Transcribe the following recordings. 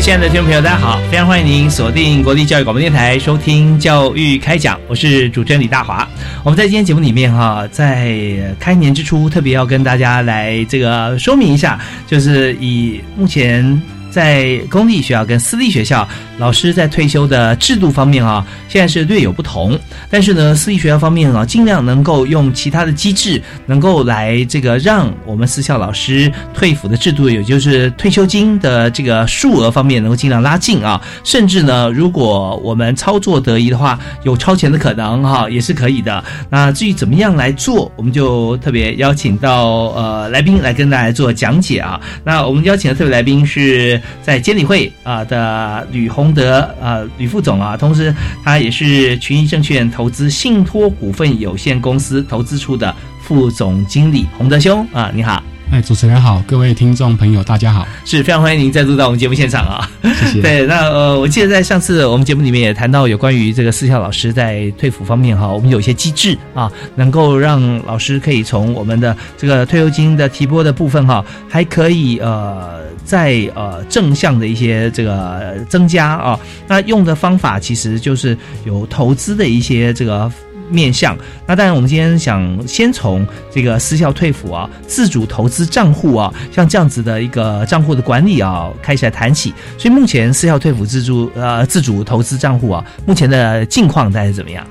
亲爱的听众朋友，大家好！非常欢迎您锁定国立教育广播电台收听《教育开讲》，我是主持人李大华。我们在今天节目里面哈，在开年之初，特别要跟大家来这个说明一下，就是以目前。在公立学校跟私立学校，老师在退休的制度方面啊，现在是略有不同。但是呢，私立学校方面啊，尽量能够用其他的机制，能够来这个让我们私校老师退抚的制度，也就是退休金的这个数额方面，能够尽量拉近啊。甚至呢，如果我们操作得宜的话，有超前的可能哈，也是可以的。那至于怎么样来做，我们就特别邀请到呃来宾来跟大家做讲解啊。那我们邀请的特别来宾是。在监理会啊的吕洪德啊吕副总啊，同时他也是群益证券投资信托股份有限公司投资处的副总经理洪德兄啊，你好。哎，主持人好，各位听众朋友，大家好，是非常欢迎您再度到我们节目现场啊！谢谢。对，那呃，我记得在上次我们节目里面也谈到有关于这个私校老师在退抚方面哈，我们有一些机制啊，能够让老师可以从我们的这个退休金的提拨的部分哈，还可以呃，在呃正向的一些这个增加啊，那用的方法其实就是有投资的一些这个。面向那当然，我们今天想先从这个私校退抚啊、自主投资账户啊，像这样子的一个账户的管理啊，开始来谈起。所以目前私校退抚自助呃自主投资账户啊，目前的境况大概怎么样？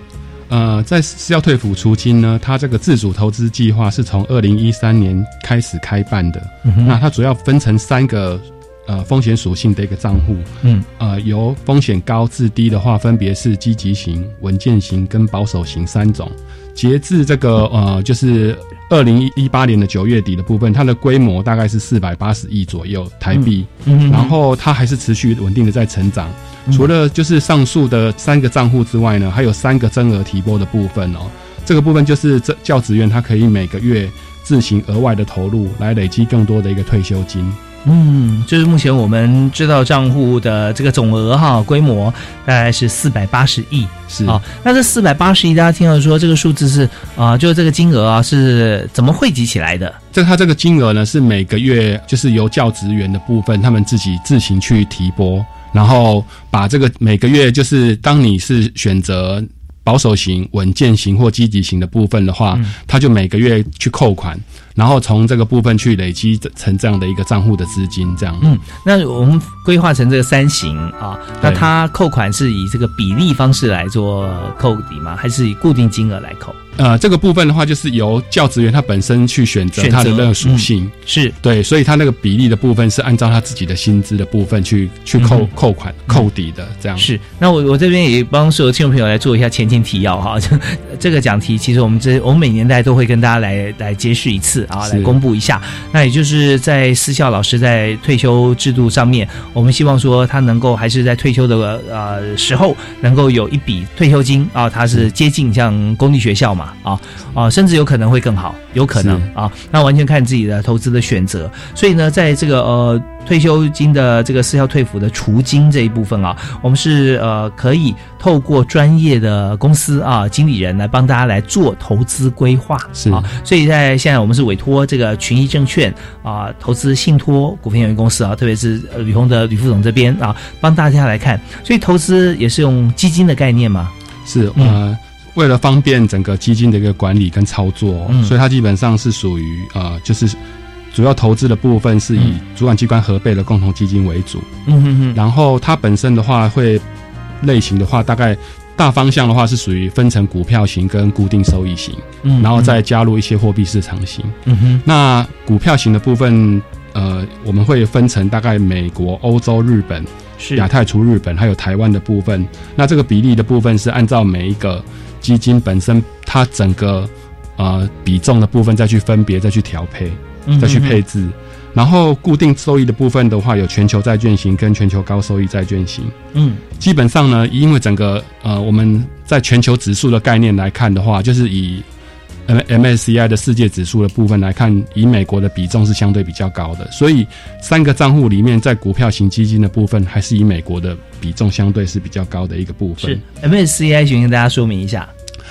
呃，在私校退抚初期呢，它这个自主投资计划是从二零一三年开始开办的。那它主要分成三个。呃，风险属性的一个账户，嗯，呃，由风险高至低的话，分别是积极型、稳健型跟保守型三种。截至这个呃，就是二零一八年的九月底的部分，它的规模大概是四百八十亿左右台币，嗯，然后它还是持续稳定的在成长。除了就是上述的三个账户之外呢，还有三个增额提拨的部分哦。这个部分就是这教职员他可以每个月自行额外的投入，来累积更多的一个退休金。嗯，就是目前我们知道账户的这个总额哈，规模大概是四百八十亿，是啊。那这四百八十亿，大家听到说这个数字是啊，就是这个金额啊，是怎么汇集起来的？这它这个金额呢，是每个月就是由教职员的部分，他们自己自行去提拨，然后把这个每个月就是当你是选择保守型、稳健型或积极型的部分的话，他就每个月去扣款。然后从这个部分去累积成这样的一个账户的资金，这样。嗯，那我们规划成这个三型啊，那它扣款是以这个比例方式来做扣抵吗？还是以固定金额来扣？呃，这个部分的话，就是由教职员他本身去选择他的那个属性，是对，所以他那个比例的部分是按照他自己的薪资的部分去去扣扣款扣底的，这样是。那我我这边也帮所有听众朋友来做一下前情提要哈，这个讲题其实我们这我们每年代都会跟大家来来揭示一次。啊，来公布一下。那也就是在私校老师在退休制度上面，我们希望说他能够还是在退休的呃时候，能够有一笔退休金啊，他是接近像公立学校嘛啊啊，甚至有可能会更好，有可能啊，那完全看自己的投资的选择。所以呢，在这个呃。退休金的这个私校退抚的除金这一部分啊，我们是呃可以透过专业的公司啊经理人来帮大家来做投资规划是啊，所以在现在我们是委托这个群益证券啊投资信托股份有限公司啊，特别是吕红的吕副总这边啊，帮大家来看，所以投资也是用基金的概念嘛？是呃，为了方便整个基金的一个管理跟操作，所以它基本上是属于呃就是。主要投资的部分是以主管机关核备的共同基金为主。嗯哼哼，然后它本身的话会类型的话，大概大方向的话是属于分成股票型跟固定收益型，嗯然后再加入一些货币市场型。嗯哼，那股票型的部分，呃，我们会分成大概美国、欧洲、日本、是亚太除日本还有台湾的部分。那这个比例的部分是按照每一个基金本身它整个呃比重的部分再去分别再去调配。嗯再去配置。然后固定收益的部分的话，有全球债券型跟全球高收益债券型。嗯基本上呢，因为整个呃我们在全球指数的概念来看的话，就是以 M MSCI 的世界指数的部分来看，以美国的比重是相对比较高的，所以三个账户里面，在股票型基金的部分，还是以美国的比重相对是比较高的一个部分。是 MSCI，请跟大家说明一下。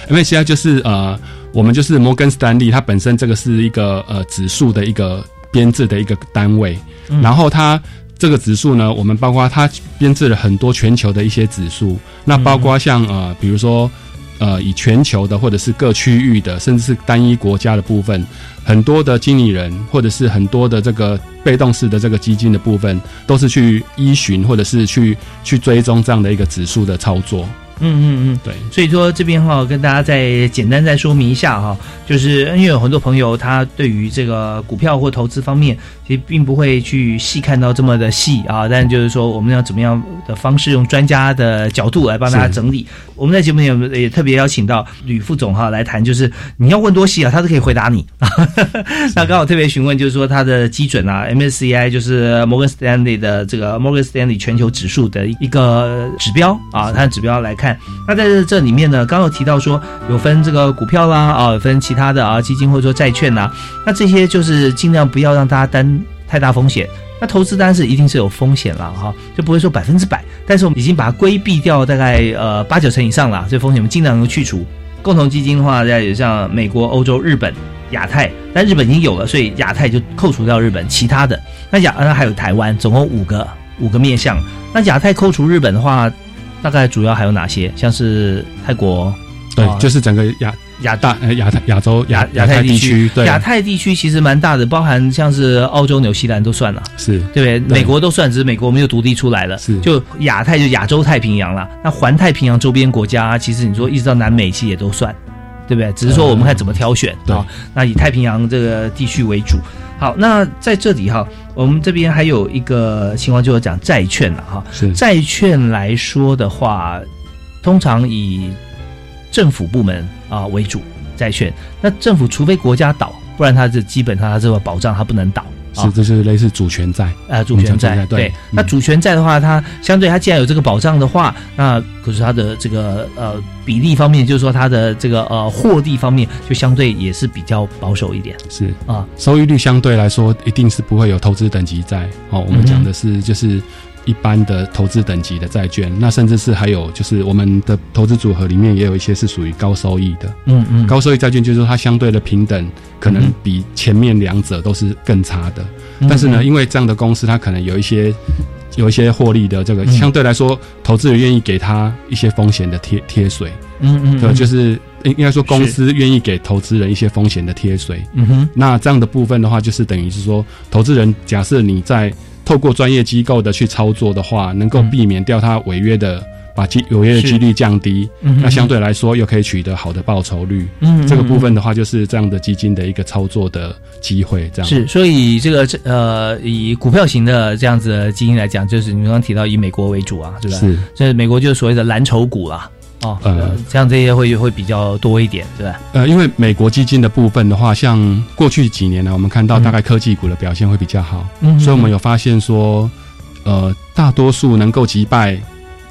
MSCI 就是呃，我们就是摩根斯丹利，它本身这个是一个呃指数的一个编制的一个单位，嗯然后它这个指数呢，我们包括它编制了很多全球的一些指数，那包括像呃，比如说呃，以全球的或者是各区域的，甚至是单一国家的部分，很多的经理人或者是很多的这个被动式的这个基金的部分，都是去依循或者是去去追踪这样的一个指数的操作。嗯嗯嗯，对，所以说这边哈，跟大家再简单再说明一下哈，就是因为有很多朋友他对于这个股票或投资方面，其实并不会去细看到这么的细啊，但就是说我们要怎么样的方式，用专家的角度来帮大家整理。我们在节目里也也特别邀请到吕副总哈来谈，就是你要问多细啊，他都可以回答你。那刚好特别询问，就是说他的基准啊，MSCI 就是摩根斯丹利的这个摩根斯丹利全球指数的一个指标啊，它的指标来看。那在这这里面呢，刚刚有提到说有分这个股票啦啊，分其他的啊基金或者说债券呐、那这些就是尽量不要让大家担太大风险。那投资当然是一定是有风险了哈，就不会说百分之百，但是我们已经把它规避掉大概呃八九成以上了，这风险我们尽量能够去除。共同基金的话，在有像美国、欧洲、日本、亚太，但日本已经有了，所以亚太就扣除掉日本，其他的那亚那还有台湾，总共五个五个面向。那亚太扣除日本的话，大概主要还有哪些？像是泰国，对，啊就是整个亚亚大呃亚太亚洲亚亚亚太地地区，对，亚太地区其实蛮大的，包含像是澳洲、纽西兰都算了。是对不对？美国都算，只是美国没有独立出来了。是就亚太就亚洲太平洋啦，那环太平洋周边国家，其实你说一直到南美，其实也都算，对不对？只是说我们看怎么挑选对啊。那以太平洋这个地区为主。好，那在这里哈，我们这边还有一个情况，就是讲债券了哈。是债券来说的话，通常以政府部门啊为主，债券。那政府除非国家倒，不然它这基本上它这个保障它不能倒。啊是，这就是类似主权债，呃，主权债对嗯那主权债的话，它相对它既然有这个保障的话，那可是它的这个呃比例方面，就是说它的这个呃获利方面，就相对也是比较保守一点是啊。收益率相对来说一定是不会有投资等级债哦。我们讲的是就是一般的投资等级的债券，那甚至是还有就是我们的投资组合里面也有一些是属于高收益的。嗯嗯高收益债券就是说它相对的平等，可能嗯比前面两者都是更差的。嗯但是呢，因为这样的公司它可能有一些有一些获利的这个，嗯相对来说，投资人愿意给他一些风险的贴贴水，嗯嗯，对，就是应该说公司愿意给投资人一些风险的贴水。嗯哼那这样的部分的话，就是等于是说，投资人假设你在透过专业机构的去操作的话，能够嗯避免掉它违约的，把机违约的是几率降低，嗯，那相对来说又可以取得好的报酬率。嗯这个部分的话，就是这样的基金的一个操作的机会，这样是，所以这个呃，以股票型的这样子的基金来讲，就是你刚刚提到以美国为主啊，是吧？是这美国就是所谓的蓝筹股啦，哦，呃呃，像这些会会比较多一点，对吧？呃，因为美国基金的部分的话，像过去几年呢，我们看到嗯大概科技股的表现会比较好，嗯所以我们有发现说，呃，大多数能够击败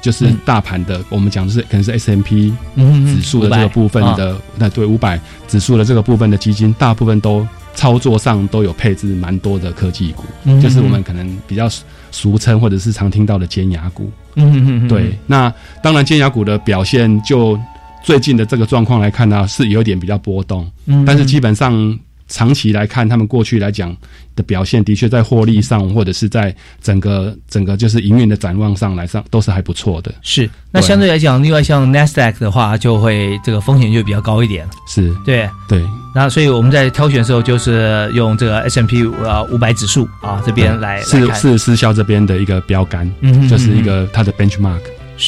就是嗯。大盘的，我们讲的是可能是 S M P 嗯指数的这个部分啊。的，那对五百指数的这个部分的基金，大部分都操作上都有配置蛮多的科技股，嗯就是我们可能比较俗称或者是常听到的尖牙股。嗯嗯嗯，对，那当然尖牙股的表现就最近的这个状况来看呢，是有点比较波动，嗯，但是基本上长期来看，他们过去来讲的表现，的确在获利上，或者是在整个整个就是营运的展望上来上，都是还不错的。是，那相对来讲，另外像 Nasdaq 的话，就会这个风险就比较高一点。是，对对。那所以我们在挑选的时候，就是用这个 S M P 呃五百指数啊这边来是是私销这边的一个标杆，嗯，就是一个它的 benchmark，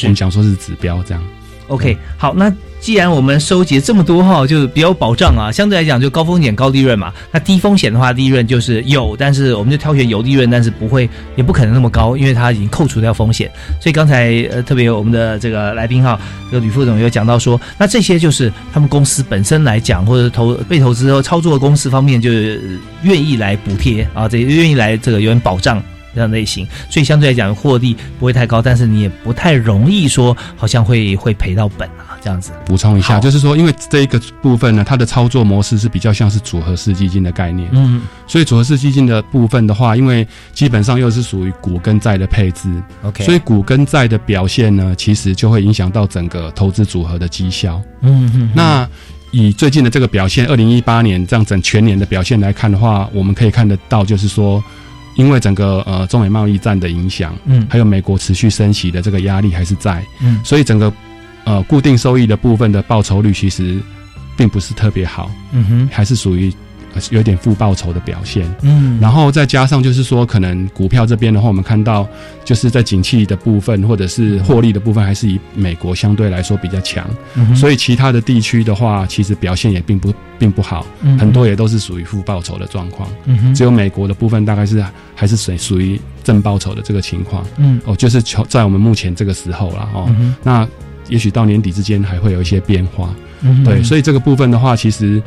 我们讲说是指标这样。OK，好，那。既然我们收集这么多哈，就比较保障啊。相对来讲，就高风险高利润嘛。那低风险的话，利润就是有，但是我们就挑选有利润，但是不会，也不可能那么高，因为它已经扣除掉风险。所以刚才呃，特别我们的这个来宾哈，这个吕副总有讲到说，那这些就是他们公司本身来讲，或者投被投资和操作的公司方面，就是愿意来补贴啊，这愿意来这个有点保障。这样类型，所以相对来讲获利不会太高，但是你也不太容易说好像会会赔到本，这样子。补充一下，就是说，因为这一个部分呢，它的操作模式是比较像是组合式基金的概念，嗯，所以组合式基金的部分的话，因为基本上又是属于股跟债的配置，OK，所以股跟债的表现呢，其实就会影响到整个投资组合的绩效，嗯嗯。那以最近的这个表现，二零一八年这样整全年的表现来看的话，我们可以看得到，就是说。因为整个呃中美贸易战的影响，嗯，还有美国持续升息的这个压力还是在，嗯，所以整个呃固定收益的部分的报酬率其实并不是特别好，嗯哼，还是属于。有点负报酬的表现，嗯，然后再加上就是说，可能股票这边的话，我们看到就是在景气的部分或者是获利的部分，还是以美国相对来说比较强，所以其他的地区的话，其实表现也并不并不好，很多也都是属于负报酬的状况，嗯只有美国的部分大概是还是属属于正报酬的这个情况，嗯，哦，就是在我们目前这个时候了哦，那也许到年底之间还会有一些变化，对，所以这个部分的话，其实。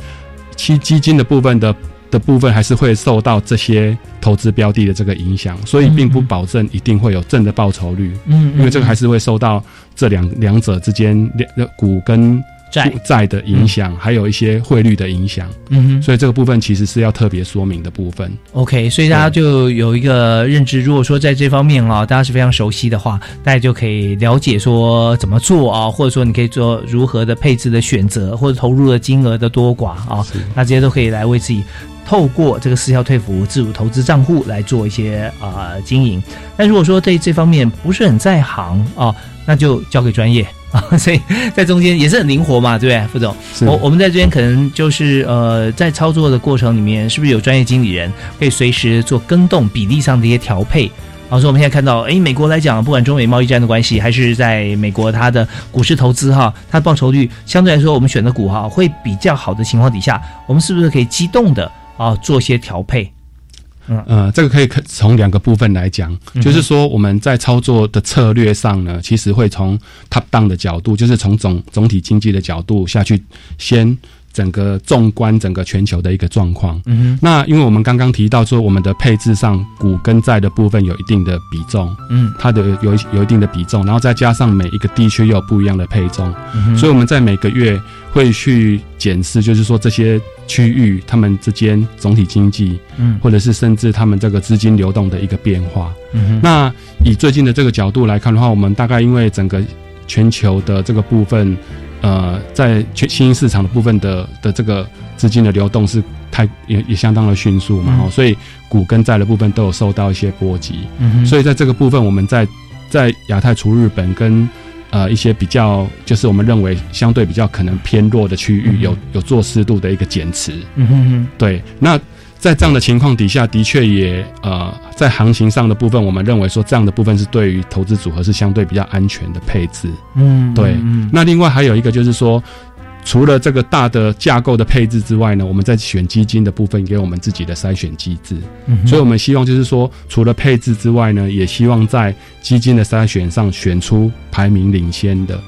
其基金的部分的的部分还是会受到这些投资标的的这个影响，所以并不保证一定会有正的报酬率。嗯，因为这个还是会受到这两两者之间两股跟。债债的影响，还有一些汇率的影响，嗯哼，所以这个部分其实是要特别说明的部分。OK，所以大家就有一个认知，如果说在这方面啊，大家是非常熟悉的话，大家就可以了解说怎么做啊，或者说你可以做如何的配置的选择，或者投入的金额的多寡啊，那这些都可以来为自己透过这个私校退服自主投资账户来做一些啊经营。但如果说对这方面不是很在行啊，那就交给专业。啊，所以在中间也是很灵活嘛，对不对，副总？我我们在这边可能就是呃，在操作的过程里面，是不是有专业经理人可以随时做更动比例上的一些调配？然后说我们现在看到，哎，美国来讲，不管中美贸易战的关系，还是在美国它的股市投资哈，它的报酬率相对来说，我们选的股哈会比较好的情况底下，我们是不是可以机动的啊做些调配？嗯呃，这个可以从两个部分来讲，就是说我们在操作的策略上呢，其实会从 top down 的角度，就是从总总体经济的角度下去先。整个纵观整个全球的一个状况，嗯，那因为我们刚刚提到说，我们的配置上股跟债的部分有一定的比重，嗯，它的有有一定的比重，然后再加上每一个地区又有不一样的配重，所以我们在每个月会去检视，就是说这些区域他们之间总体经济，嗯，或者是甚至他们这个资金流动的一个变化，嗯，那以最近的这个角度来看的话，我们大概因为整个全球的这个部分。呃，在全新兴市场的部分的的这个资金的流动是太也也相当的迅速嘛，哦，所以股跟债的部分都有受到一些波及，嗯，所以在这个部分，我们在在亚太除日本跟呃一些比较就是我们认为相对比较可能偏弱的区域，有有做适度的一个减持，嗯哼哼，对，那。在这样的情况底下，的确也呃，在行情上的部分，我们认为说这样的部分是对于投资组合是相对比较安全的配置。嗯，对。那另外还有一个就是说，除了这个大的架构的配置之外呢，我们在选基金的部分给我们自己的筛选机制。嗯，所以我们希望就是说，除了配置之外呢，也希望在基金的筛选上选出排名领先的。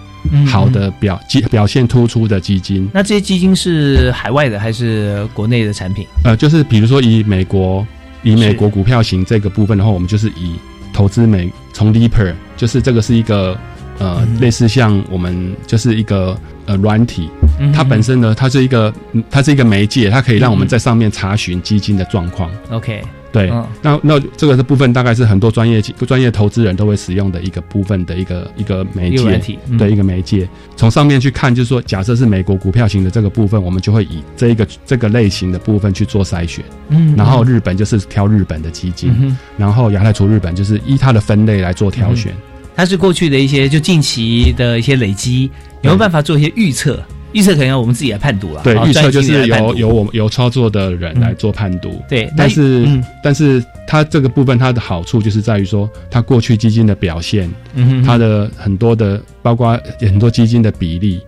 好的表基表现突出的基金，那这些基金是海外的还是国内的产品？呃，就是比如说以美国以美国股票型这个部分的话，我们就是以投资美从 Leaper，就是这个是一个呃类似像我们就是一个呃软体，它本身呢它是一个它是一个媒介，它可以让我们在上面查询基金的状况。OK。对，那那这个的部分大概是很多专业专业投资人都会使用的一个部分的一个一个媒介，对一个媒介。从上面去看，就是说，假设是美国股票型的这个部分，我们就会以这一个这个类型的部分去做筛选。嗯，然后日本就是挑日本的基金，然后亚太除日本就是依它的分类来做挑选。它是过去的一些就近期的一些累积，有没有办法做一些预测？预测可能要我们自己来判读了。对，预测就是由由我们由操作的人来做判读。对，但是但是它这个部分它的好处就是在于说，它过去基金的表现，它的很多的包括很多基金的比例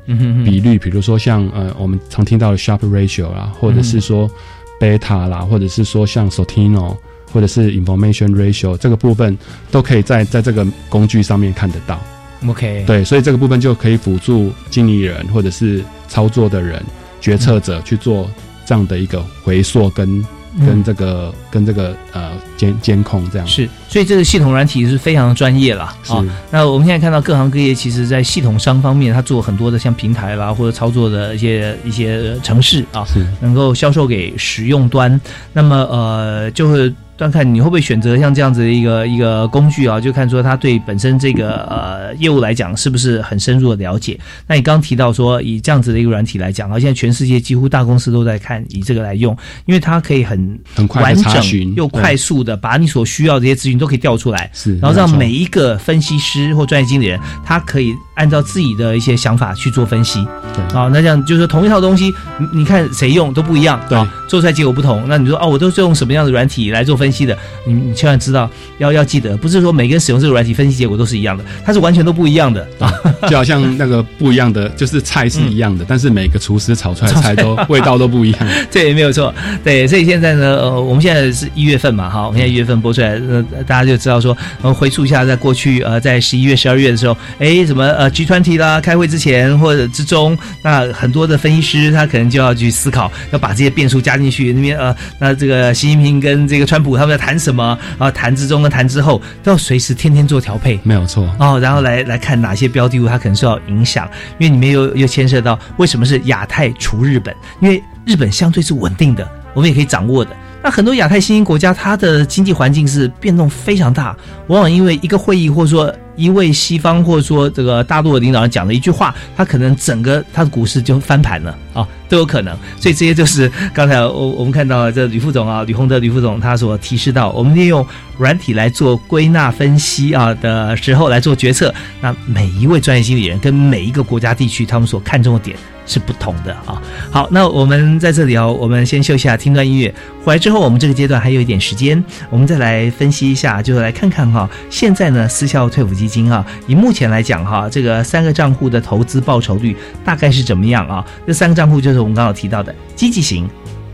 比率，比如说像呃我们常听到的 Sharpe Ratio 啦，或者是说 Beta 啦，或者是说像 Sortino，或者是 Information Ratio 这个部分，都可以在在这个工具上面看得到。OK，对，所以这个部分就可以辅助经理人或者是操作的人、决策者去做这样的一个回溯跟跟这个跟这个呃监监控这样。是，所以这个系统软体是非常专业了啊。那我们现在看到各行各业其实在系统商方面，它做很多的像平台啦或者操作的一些一些城市啊，能够销售给使用端。那么呃，就会。端看你会不会选择像这样子的一个一个工具啊？就看说他对本身这个呃业务来讲是不是很深入的了解。那你刚刚提到说以这样子的一个软体来讲啊，现在全世界几乎大公司都在看以这个来用，因为它可以很很完整又快速的把你所需要这些资讯都可以调出来，是，然后让每一个分析师或专业经理人他可以按照自己的一些想法去做分析。对啊，那这样就是同一套东西，你看谁用都不一样，对，做出来结果不同。那你说哦，我都是用什么样的软体来做分？分析的，你你千万知道，要要记得，不是说每个人使用这个软体分析结果都是一样的，它是完全都不一样的啊，就好像那个不一样的，就是菜是一样的，但是每个厨师炒出来的菜都味道都不一样。对，没有错。对，所以现在呢，呃，我们现在是一月份嘛，哈，我们现在一月份播出来，呃，大家就知道说，呃，回溯一下，在过去，呃，在十一月、十二月的时候，哎，什么呃，G 团体啦，开会之前或者之中，那很多的分析师他可能就要去思考，要把这些变数加进去，那边呃，那这个习近平跟这个川普。他们在谈什么啊？谈之中跟谈之后，都要随时天天做调配，没有错哦。然后来来看哪些标的物它可能受到影响，因为里面又又牵涉到为什么是亚太除日本？因为日本相对是稳定的，我们也可以掌握的。那很多亚太新兴国家，它的经济环境是变动非常大，往往因为一个会议或者说。一位西方或者说这个大陆的领导人讲了一句话，他可能整个他的股市就翻盘了啊，都有可能。所以这些就是刚才我我们看到这吕副总啊，吕洪德吕副总他所提示到，我们利用软体来做归纳分析啊的时候来做决策。那每一位专业经理人跟每一个国家地区他们所看重的点是不同的啊。好，那我们在这里哦，我们先休息下，听段音乐。回来之后，我们这个阶段还有一点时间，我们再来分析一下，就来看看哈，现在呢，私校退辅基金啊，以目前来讲哈，这个三个账户的投资报酬率大概是怎么样啊？这三个账户就是我们刚刚提到的积极型、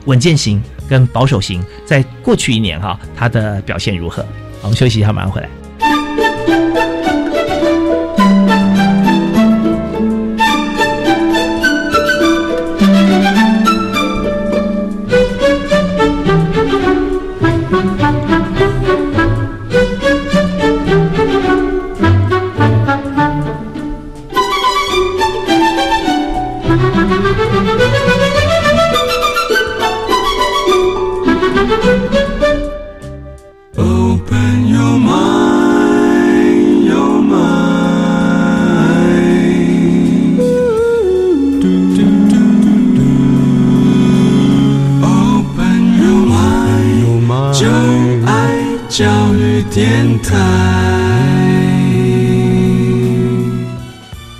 稳健型跟保守型，在过去一年哈，它的表现如何？我们休息一下，马上回来。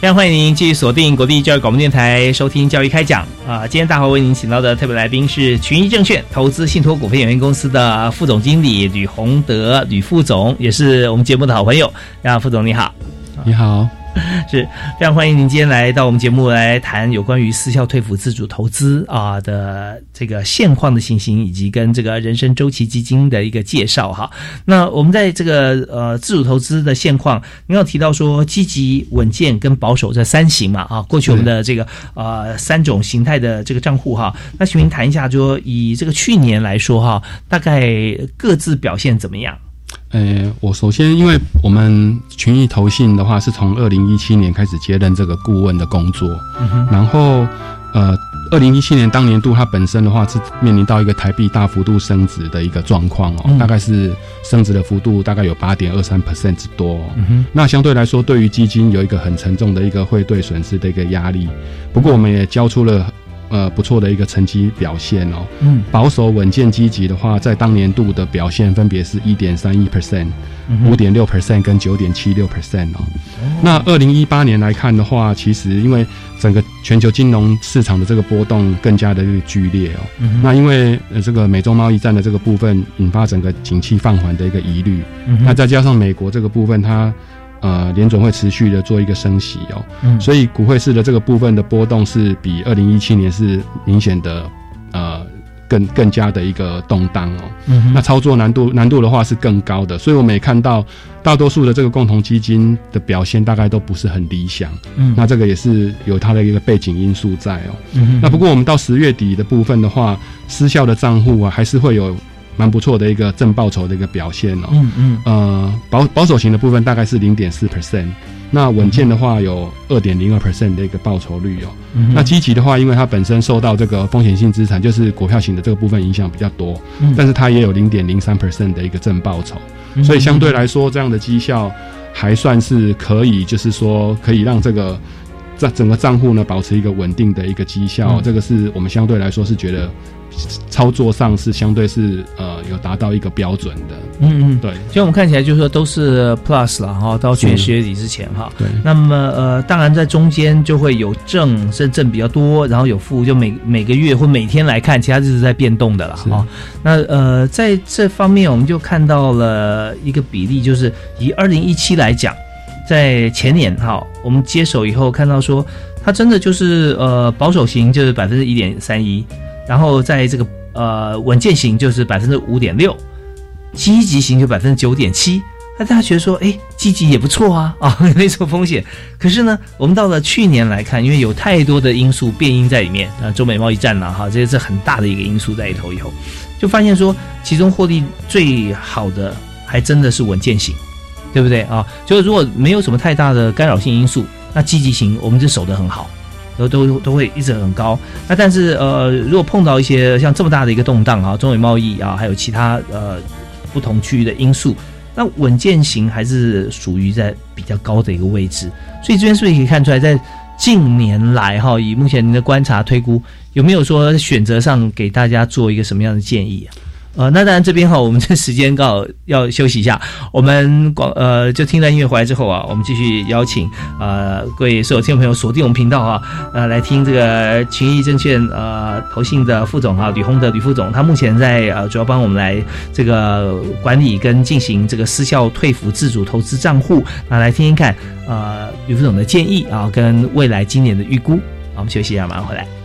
非常欢迎您继续锁定国立教育广播电台收听教育开讲啊！今天大华为您请到的特别来宾是群益证券投资信托股份有限公司的副总经理吕洪德吕副总，也是我们节目的好朋友。啊，副总你好，你好。是非常欢迎您今天来到我们节目来谈有关于私校退辅自主投资啊的这个现况的情形，以及跟这个人生周期基金的一个介绍哈。那我们在这个呃自主投资的现况，您要提到说积极、稳健跟保守这三型嘛啊？过去我们的这个呃三种形态的这个账户哈，那请您谈一下，就说以这个去年来说哈，大概各自表现怎么样？呃，我首先，因为我们群益投信的话，是从二零一七年开始接任这个顾问的工作，然后，呃，二零一七年当年度它本身的话是面临到一个台币大幅度升值的一个状况哦，大概是升值的幅度大概有八点二三 percent 之多。那相对来说，对于基金有一个很沉重的一个汇兑损失的一个压力。不过我们也交出了。呃，不错的一个成绩表现哦。嗯，保守、稳健、积极的话，在当年度的表现分别是一点三一 percent、五点六 percent 跟九点七六 percent 哦。那二零一八年来看的话，其实因为整个全球金融市场的这个波动更加的剧烈哦。那因为呃这个美洲贸易战的这个部分引发整个景气放缓的一个疑虑。那再加上美国这个部分它。呃，联总会持续的做一个升息哦，嗯，所以股汇市的这个部分的波动是比二零一七年是明显的，呃，更更加的一个动荡哦，嗯，那操作难度难度的话是更高的，所以我们也看到大多数的这个共同基金的表现大概都不是很理想，嗯，那这个也是有它的一个背景因素在哦，嗯，那不过我们到十月底的部分的话，失效的账户啊还是会有。蛮不错的一个正报酬的一个表现哦。嗯嗯。呃，保保守型的部分大概是零点四 percent，那稳健的话有二点零二 percent 的一个报酬率哦。嗯。那积极的话，因为它本身受到这个风险性资产，就是股票型的这个部分影响比较多，嗯。但是它也有零点零三 percent 的一个正报酬，所以相对来说，这样的绩效还算是可以，就是说可以让这个在整个账户呢保持一个稳定的一个绩效，这个是我们相对来说是觉得。操作上是相对是呃有达到一个标准的，嗯嗯，对，所以我们看起来就是说都是 plus 了哈，到去年十月底之前哈，对，那么呃当然在中间就会有正，是正比较多，然后有负，就每每个月或每天来看，其他就是在变动的了哈。那呃在这方面我们就看到了一个比例，就是以二零一七来讲，在前年哈，我们接手以后看到说，它真的就是呃保守型就是百分之一点三一。然后在这个呃稳健型就是百分之五点六，积极型就百分之九点七。那大家觉得说，哎，积极也不错啊，啊，没什么风险。可是呢，我们到了去年来看，因为有太多的因素变因在里面，啊，中美贸易战呐，哈，这些是很大的一个因素在里头以后，就发现说，其中获利最好的还真的是稳健型，对不对啊？就是如果没有什么太大的干扰性因素，那积极型我们就守得很好。都都都会一直很高，那但是呃，如果碰到一些像这么大的一个动荡啊，中美贸易啊，还有其他呃不同区域的因素，那稳健型还是属于在比较高的一个位置。所以这边是不是可以看出来，在近年来哈，以目前您的观察推估，有没有说选择上给大家做一个什么样的建议啊？呃，那当然这边哈，我们这时间刚好要休息一下，我们广呃就听了音乐回来之后啊，我们继续邀请呃各位所有听众朋友锁定我们频道啊，呃来听这个群益证券呃投信的副总啊吕洪德吕副总，他目前在呃主要帮我们来这个管理跟进行这个私校退服自主投资账户，那来听听看呃吕副总的建议啊跟未来今年的预估，我们休息一下，马上回来。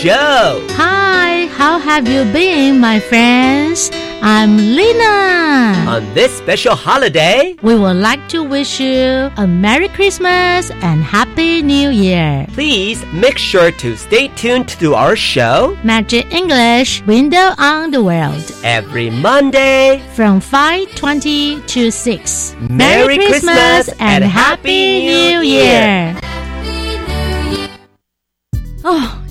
Joe. Hi, how have you been, my friends? I'm Lina. On this special holiday, we would like to wish you a Merry Christmas and Happy New Year. Please make sure to stay tuned to our show, Magic English Window on the World, every Monday from 5:20 to 6. Merry, Merry Christmas, Christmas and Happy New Year. 哦，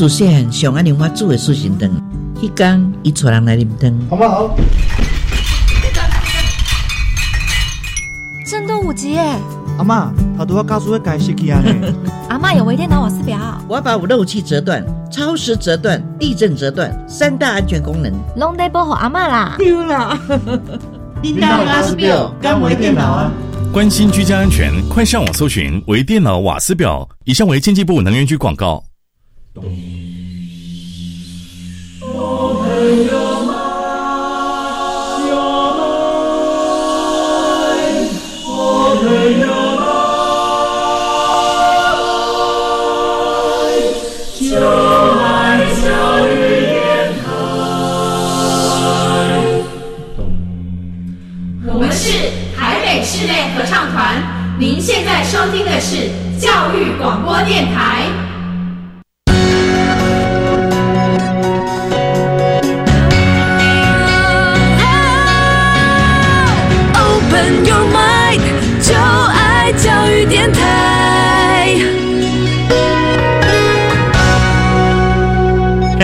吼，祖先上爱用我煮的素心汤，迄天伊带人来啉汤。好不好？震动五级耶！阿妈，他都要告诉我改时机啊呢。阿妈有微电脑瓦斯表，我要把五漏气折断、超时折断、地震折断三大安全功能，拢得保护阿妈啦。丢啦！叮当瓦斯表，干微电脑啊！关心居家安全，快上网搜寻微电脑瓦斯表。以上为经济部能源局广告。东我们有我们有我们有我们有我们有我们有我们是海北室内合唱团，您现在收听的是教育广播电台。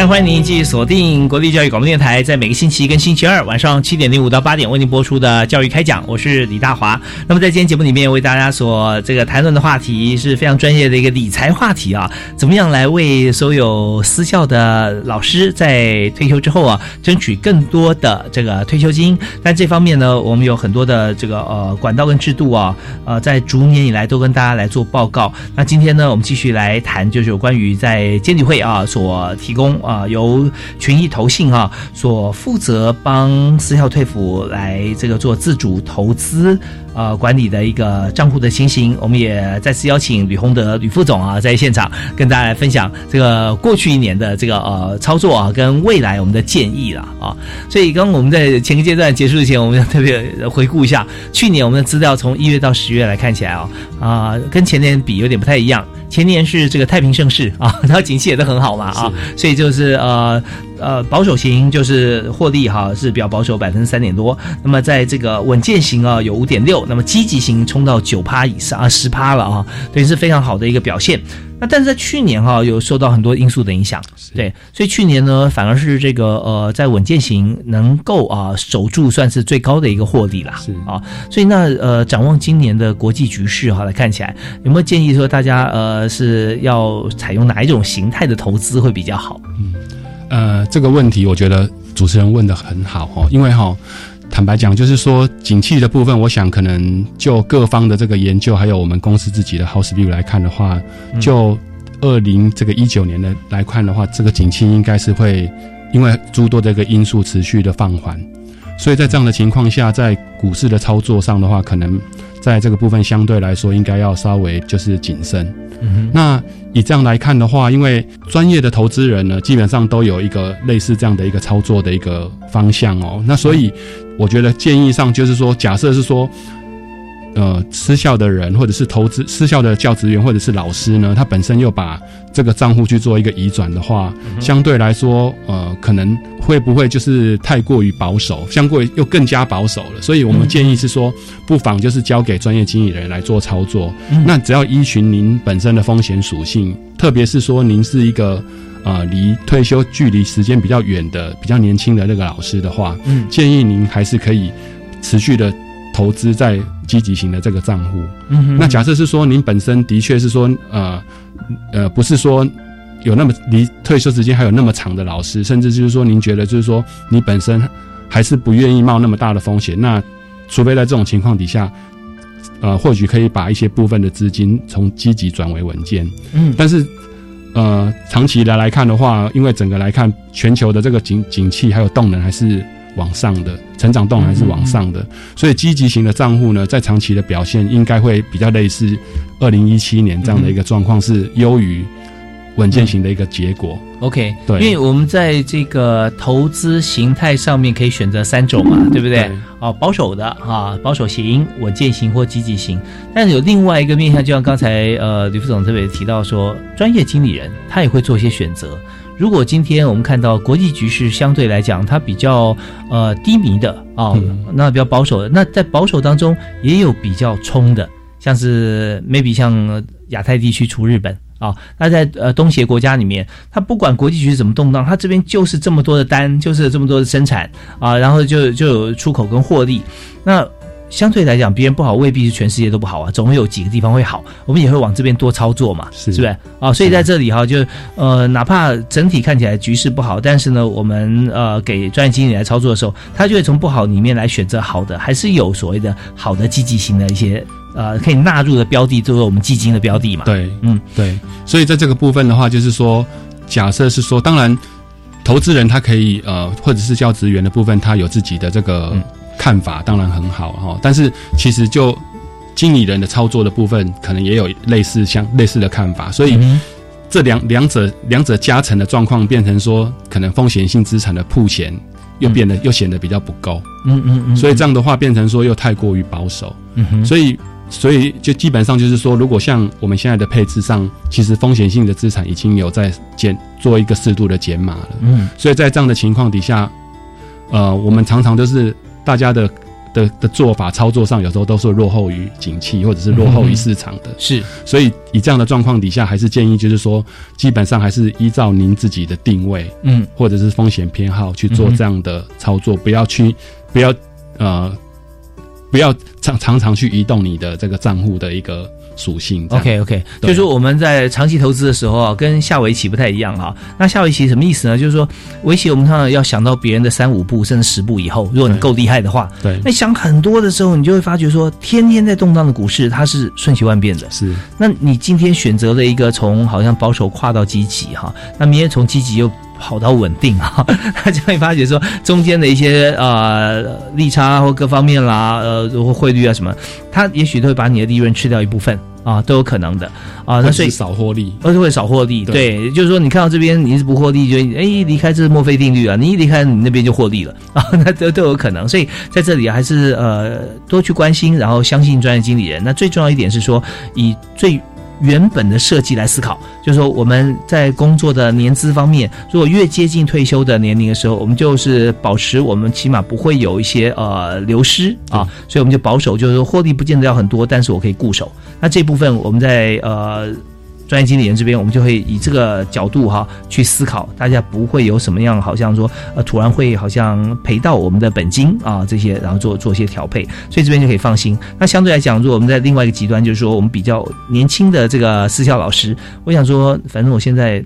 欢迎您继续锁定国立教育广播电台，在每个星期一跟星期二晚上七点零五到八点为您播出的教育开讲，我是李大华。那么在今天节目里面为大家所这个谈论的话题是非常专业的一个理财话题啊，怎么样来为所有私校的老师在退休之后啊，争取更多的这个退休金？但这方面呢，我们有很多的这个呃管道跟制度啊，呃，在逐年以来都跟大家来做报告。那今天呢，我们继续来谈，就是有关于在监理会啊所提供啊。啊，由群益投信啊所负责帮私校退辅来这个做自主投资呃管理的一个账户的情形，我们也再次邀请吕洪德吕副总啊在现场跟大家来分享这个过去一年的这个呃操作啊跟未来我们的建议了啊。所以刚刚我们在前个阶段结束之前，我们要特别回顾一下去年我们的资料，从一月到十月来看起来啊啊跟前年比有点不太一样。前年是这个太平盛世啊，然后景气也都很好嘛啊，所以就是呃呃保守型就是获利哈是比较保守百分之三点多，那么在这个稳健型啊有五点六，那么积极型冲到九趴以上啊十趴了啊，等于是非常好的一个表现。那但是在去年哈有受到很多因素的影响，对，所以去年呢反而是这个呃在稳健型能够啊守住算是最高的一个获利啦，是。啊，所以那呃展望今年的国际局势哈来看起来，有没有建议说大家呃是要采用哪一种形态的投资会比较好？嗯，呃这个问题我觉得主持人问的很好哦，因为哈。坦白讲，就是说景气的部分，我想可能就各方的这个研究，还有我们公司自己的 house view 来看的话，就二零这个一九年的来看的话，这个景气应该是会因为诸多这个因素持续的放缓，所以在这样的情况下，在股市的操作上的话，可能在这个部分相对来说应该要稍微就是谨慎。嗯那以这样来看的话，因为专业的投资人呢，基本上都有一个类似这样的一个操作的一个方向哦，那所以。我觉得建议上就是说，假设是说，呃，私校的人或者是投资私校的教职员或者是老师呢，他本身又把这个账户去做一个移转的话，相对来说，呃，可能会不会就是太过于保守，相过于又更加保守了。所以我们建议是说，不妨就是交给专业经理人来做操作。那只要依循您本身的风险属性，特别是说您是一个。啊，离退休距离时间比较远的、比较年轻的那个老师的话，嗯，建议您还是可以持续的投资在积极型的这个账户。嗯，那假设是说您本身的确是说，呃，呃，不是说有那么离退休时间还有那么长的老师，甚至就是说您觉得就是说你本身还是不愿意冒那么大的风险，那除非在这种情况底下，呃，或许可以把一些部分的资金从积极转为稳健。嗯，但是呃，长期来来看的话，因为整个来看全球的这个景景气还有动能还是往上的，成长动能还是往上的，所以积极型的账户呢，在长期的表现应该会比较类似二零一七年这样的一个状况，是优于。稳健型的一个结果，OK，对，因为我们在这个投资形态上面可以选择三种嘛，对不对？哦，保守的啊，保守型、稳健型或积极型。但是有另外一个面向，就像刚才呃吕副总特别提到说，专业经理人他也会做一些选择。如果今天我们看到国际局势相对来讲它比较呃低迷的啊，那比较保守的，那在保守当中也有比较冲的，像是 maybe 像亚太地区除日本。啊，那在呃东协国家里面，他不管国际局势怎么动荡，他这边就是这么多的单，就是这么多的生产啊，然后就就有出口跟获利。那相对来讲，别人不好未必是全世界都不好啊，总会有几个地方会好，我们也会往这边多操作嘛，是不是？啊，所以在这里哈，就呃，哪怕整体看起来局势不好，但是呢，我们呃给专业经理来操作的时候，他就会从不好里面来选择好的，还是有所谓的好的积极性的一些。呃，可以纳入的标的，作为我们基金的标的嘛？对，嗯，对。所以在这个部分的话，就是说，假设是说，当然，投资人他可以呃，或者是教职员的部分，他有自己的这个看法，当然很好哈。但是其实就经理人的操作的部分，可能也有类似像类似的看法。所以这两两者两者加成的状况，变成说，可能风险性资产的铺钱又变得又显得比较不够。嗯嗯嗯。所以这样的话，变成说又太过于保守。嗯哼。所以。所以就基本上就是说，如果像我们现在的配置上，其实风险性的资产已经有在减做一个适度的减码了。嗯，所以在这样的情况底下，呃，我们常常都是大家的的的做法操作上，有时候都是落后于景气，或者是落后于市场的。是，所以以这样的状况底下，还是建议就是说，基本上还是依照您自己的定位，嗯，或者是风险偏好去做这样的操作，不要去不要呃。不要常常常去移动你的这个账户的一个属性。OK OK，就是说我们在长期投资的时候啊，跟下围棋不太一样啊。那下围棋什么意思呢？就是说围棋我们常常要想到别人的三五步甚至十步以后，如果你够厉害的话，对，那想很多的时候，你就会发觉说，天天在动荡的股市，它是瞬息万变的。是，那你今天选择了一个从好像保守跨到积极哈，那明天从积极又。跑到稳定啊，他就会发觉说中间的一些呃利差或各方面啦，呃或汇率啊什么，他也许都会把你的利润吃掉一部分啊，都有可能的啊。那所以少获利，而且会少获利。对，就是说你看到这边你是不获利，就哎离开这是墨菲定律啊，你一离开你那边就获利了 啊，那都都有可能。所以在这里还是呃多去关心，然后相信专业经理人。那最重要一点是说以最。原本的设计来思考，就是说我们在工作的年资方面，如果越接近退休的年龄的时候，我们就是保持我们起码不会有一些呃流失啊，所以我们就保守，就是说获利不见得要很多，但是我可以固守。那这部分我们在呃。专业经理人这边，我们就会以这个角度哈去思考，大家不会有什么样，好像说呃突然会好像赔到我们的本金啊这些，然后做做一些调配，所以这边就可以放心。那相对来讲，如果我们在另外一个极端，就是说我们比较年轻的这个私校老师，我想说，反正我现在。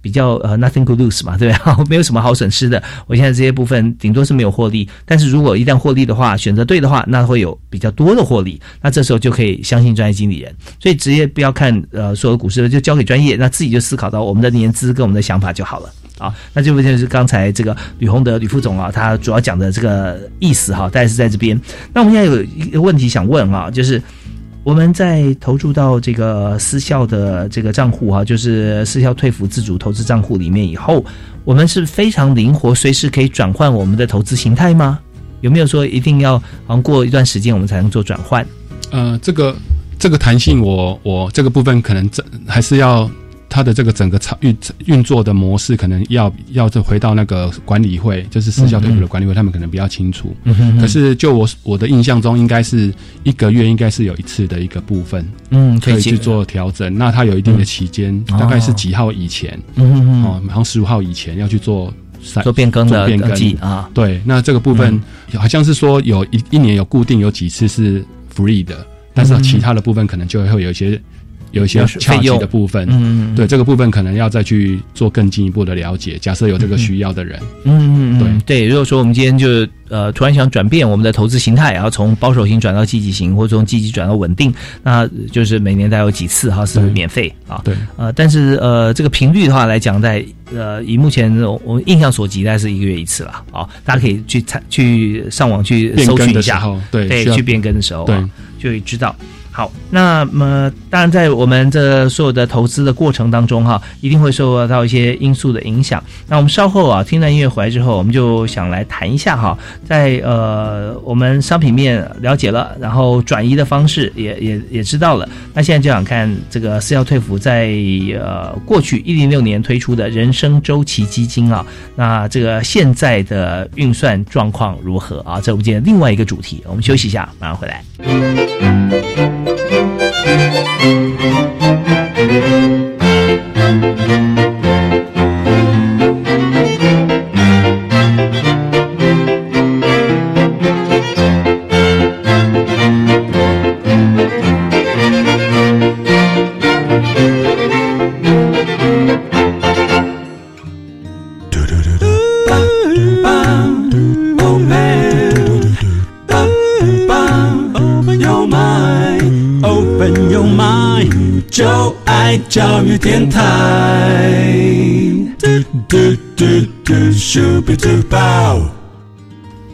比较呃，nothing to lose 嘛，对吧？没有什么好损失的。我现在这些部分顶多是没有获利，但是如果一旦获利的话，选择对的话，那会有比较多的获利。那这时候就可以相信专业经理人。所以直接不要看呃所有股市，就交给专业，那自己就思考到我们的年资跟我们的想法就好了。啊，那这部分就是刚才这个吕洪德吕副总啊，他主要讲的这个意思哈，大概是在这边。那我们现在有一个问题想问啊，就是。我们在投注到这个私校的这个账户哈，就是私校退服自主投资账户里面以后，我们是非常灵活，随时可以转换我们的投资形态吗？有没有说一定要好像过一段时间我们才能做转换？呃，这个这个弹性，我我这个部分可能这还是要。它的这个整个操运运作的模式，可能要要再回到那个管理会，就是私校退服的管理会，他们可能比较清楚。可是就我我的印象中，应该是一个月应该是有一次的一个部分，嗯，可以去做调整。那它有一定的期间，大概是几号以前？嗯哦，好像十五号以前要去做做变更的变更啊。对，那这个部分好像是说有一一年有固定有几次是 free 的，但是其他的部分可能就会有一些。有一些费用的部分，嗯，对这个部分可能要再去做更进一步的了解。假设有这个需要的人，嗯嗯，对对。如果说我们今天就呃突然想转变我们的投资形态，然后从保守型转到积极型，或者从积极转到稳定，那就是每年大概有几次哈是免费啊？对，呃，但是呃这个频率的话来讲，在呃以目前我印象所及，大概是一个月一次了啊。大家可以去参去上网去搜寻一下，对对，去变更的时候，对，就会知道。好，那么当然，在我们这所有的投资的过程当中，哈，一定会受到一些因素的影响。那我们稍后啊，听段音乐回来之后，我们就想来谈一下哈，在呃，我们商品面了解了，然后转移的方式也也也知道了。那现在就想看这个私钥退服在呃过去一零六年推出的人生周期基金啊，那这个现在的运算状况如何啊？这我们今天另外一个主题，我们休息一下，马上回来。教育电台。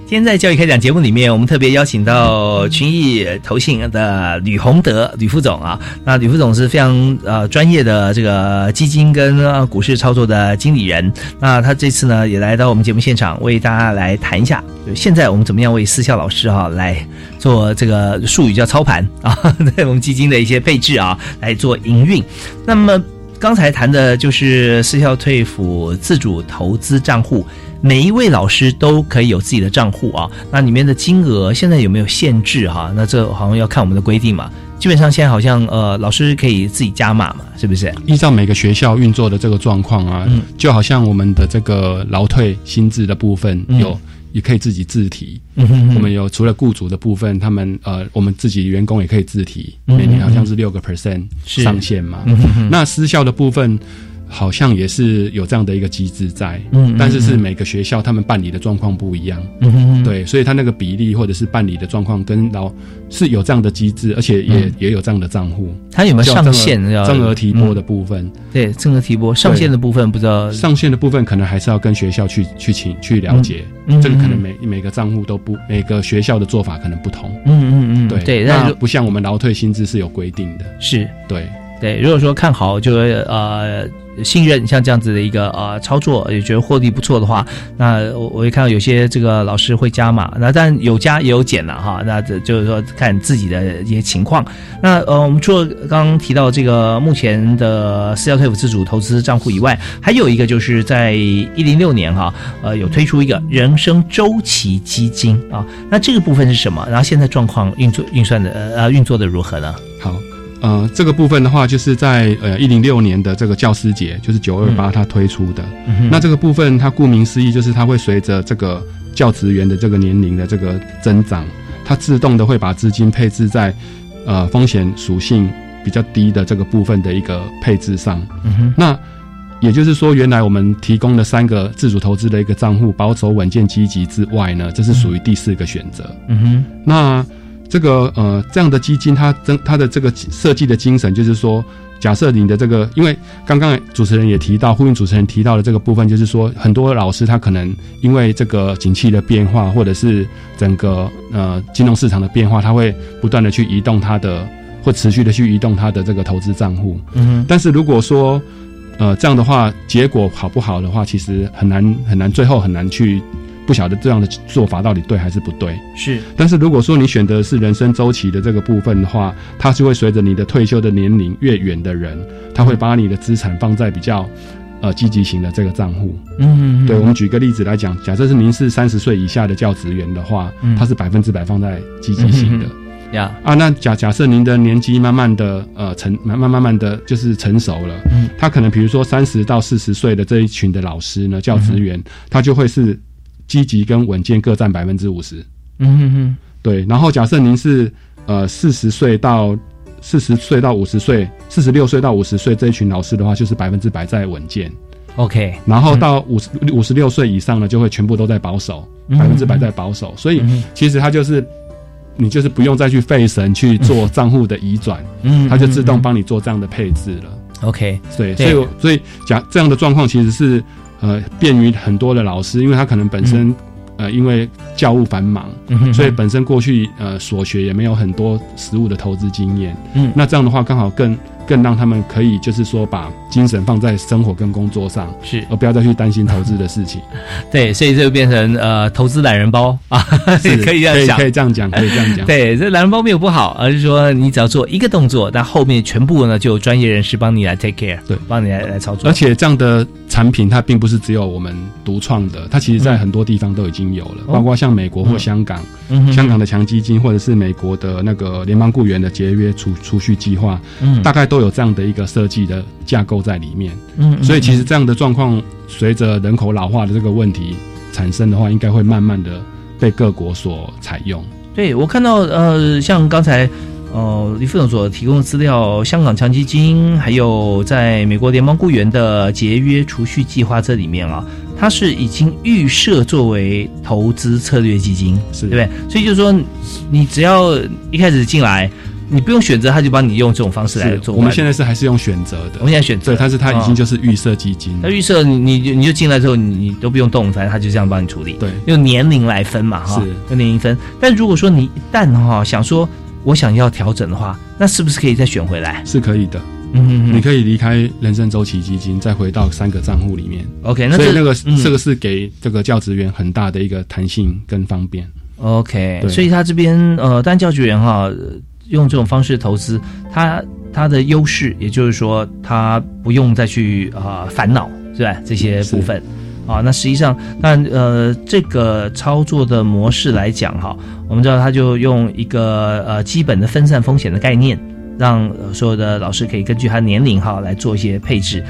今天在教育开讲节目里面，我们特别邀请到群益投信的吕洪德吕副总啊。那吕副总是非常呃专业的这个基金跟股市操作的经理人。那他这次呢也来到我们节目现场，为大家来谈一下，就现在我们怎么样为私校老师哈来做这个术语叫操盘啊，在 我们基金的一些配置啊来做营运。那么刚才谈的就是私校退辅自主投资账户，每一位老师都可以有自己的账户啊。那里面的金额现在有没有限制哈？那这好像要看我们的规定嘛。基本上现在好像呃，老师可以自己加码嘛，是不是？依照每个学校运作的这个状况啊，就好像我们的这个劳退薪资的部分有。也可以自己自提，我们有除了雇主的部分，他们呃，我们自己员工也可以自提，每年好像是六个 percent 上限嘛。那私校的部分。好像也是有这样的一个机制在，嗯，但是是每个学校他们办理的状况不一样，嗯对，所以他那个比例或者是办理的状况跟老是有这样的机制，而且也也有这样的账户。它有没有上限？增额提拨的部分，对，增额提拨上限的部分不知道。上限的部分可能还是要跟学校去去请去了解，这个可能每每个账户都不每个学校的做法可能不同。嗯嗯嗯，对对，那不像我们劳退薪资是有规定的，是。对对。如果说看好，就呃。信任像这样子的一个呃操作，也觉得获利不错的话，那我我会看到有些这个老师会加码，那但有加也有减了哈，那这就是说看自己的一些情况。那呃，我们除了刚刚提到这个目前的私教退辅自主投资账户以外，还有一个就是在一零六年哈，呃，有推出一个人生周期基金啊，那这个部分是什么？然后现在状况运作运算的呃运作的如何呢？好。呃，这个部分的话，就是在呃一零六年的这个教师节，就是九二八，它推出的。那这个部分，它顾名思义，就是它会随着这个教职员的这个年龄的这个增长，它自动的会把资金配置在呃风险属性比较低的这个部分的一个配置上。那也就是说，原来我们提供的三个自主投资的一个账户，保守、稳健、积极之外呢，这是属于第四个选择。嗯哼，那。这个呃，这样的基金，它真它的这个设计的精神就是说，假设你的这个，因为刚刚主持人也提到，呼应主持人提到的这个部分，就是说，很多老师他可能因为这个景气的变化，或者是整个呃金融市场的变化，他会不断的去移动他的，或持续的去移动他的这个投资账户。嗯，但是如果说呃这样的话，结果好不好的话，其实很难很难，最后很难去。不晓得这样的做法到底对还是不对？是。但是如果说你选择是人生周期的这个部分的话，它就会随着你的退休的年龄越远的人，他会把你的资产放在比较呃积极型的这个账户。嗯，对。我们举个例子来讲，假设是您是三十岁以下的教职员的话，他是百分之百放在积极型的。呀啊，那假假设您的年纪慢慢的呃成慢慢慢慢的就是成熟了，嗯，他可能比如说三十到四十岁的这一群的老师呢，教职员，他就会是。积极跟稳健各占百分之五十。嗯哼哼，对。然后假设您是呃四十岁到四十岁到五十岁，四十六岁到五十岁这一群老师的话，就是百分之百在稳健。OK，然后到五十五十六岁以上呢，就会全部都在保守，百分之百在保守。所以其实它就是你就是不用再去费神去做账户的移转，嗯，它就自动帮你做这样的配置了。OK，对，所以所以假这样的状况其实是呃便于很多的老师，因为他可能本身。呃，因为教务繁忙，所以本身过去呃所学也没有很多实物的投资经验。嗯，那这样的话，刚好更。更让他们可以，就是说，把精神放在生活跟工作上，是，而不要再去担心投资的事情。对，所以这就变成呃，投资懒人包。啊，可以这样讲，可以这样讲，可以这样讲。对，这懒人包没有不好，而是说你只要做一个动作，但后面全部呢，就有专业人士帮你来 take care，对，帮你来来操作。而且这样的产品，它并不是只有我们独创的，它其实在很多地方都已经有了，包括像美国或香港，香港的强基金，或者是美国的那个联邦雇员的节约储储蓄计划，嗯，大概都有这样的一个设计的架构在里面，嗯，所以其实这样的状况，随着人口老化的这个问题产生的话，应该会慢慢的被各国所采用。对我看到呃，像刚才呃李副总所提供的资料，香港强基金，还有在美国联邦雇员的节约储蓄计划这里面啊，它是已经预设作为投资策略基金，是对不对？所以就是说，你只要一开始进来。你不用选择，他就帮你用这种方式来做。我们现在是还是用选择的。我们现在选择，对，但是它已经就是预设基金。那预设你你你就进来之后，你你都不用动，反正他就这样帮你处理。对，用年龄来分嘛，哈，用年龄分。但如果说你一旦哈想说我想要调整的话，那是不是可以再选回来？是可以的。嗯，你可以离开人生周期基金，再回到三个账户里面。OK，那所以那个这个是给这个教职员很大的一个弹性跟方便。OK，所以他这边呃，但教职员哈。用这种方式投资，它它的优势，也就是说，它不用再去啊烦恼，是吧？这些部分啊，那实际上，但呃，这个操作的模式来讲哈，我们知道，它就用一个呃基本的分散风险的概念，让所有的老师可以根据他年龄哈来做一些配置。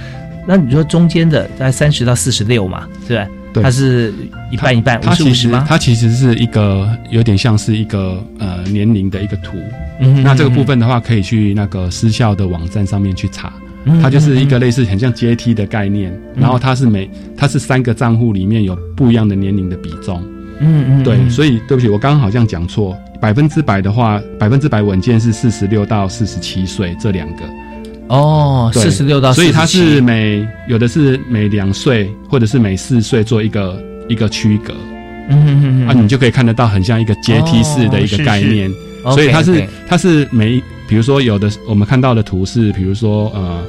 那你说中间的在三十到四十六嘛，对吧？它是一半一半，五十五十吗？它其实是一个有点像是一个呃年龄的一个图。嗯，那这个部分的话，可以去那个私校的网站上面去查。它就是一个类似很像阶梯的概念，然后它是每它是三个账户里面有不一样的年龄的比重。嗯嗯，对，所以对不起，我刚刚好像讲错，百分之百的话，百分之百稳健是四十六到四十七岁这两个。哦，四十六到所以它是每有的是每两岁或者是每四岁做一个一个区隔，嗯，啊，你就可以看得到很像一个阶梯式的一个概念，所以它是它是每比如说有的我们看到的图是比如说呃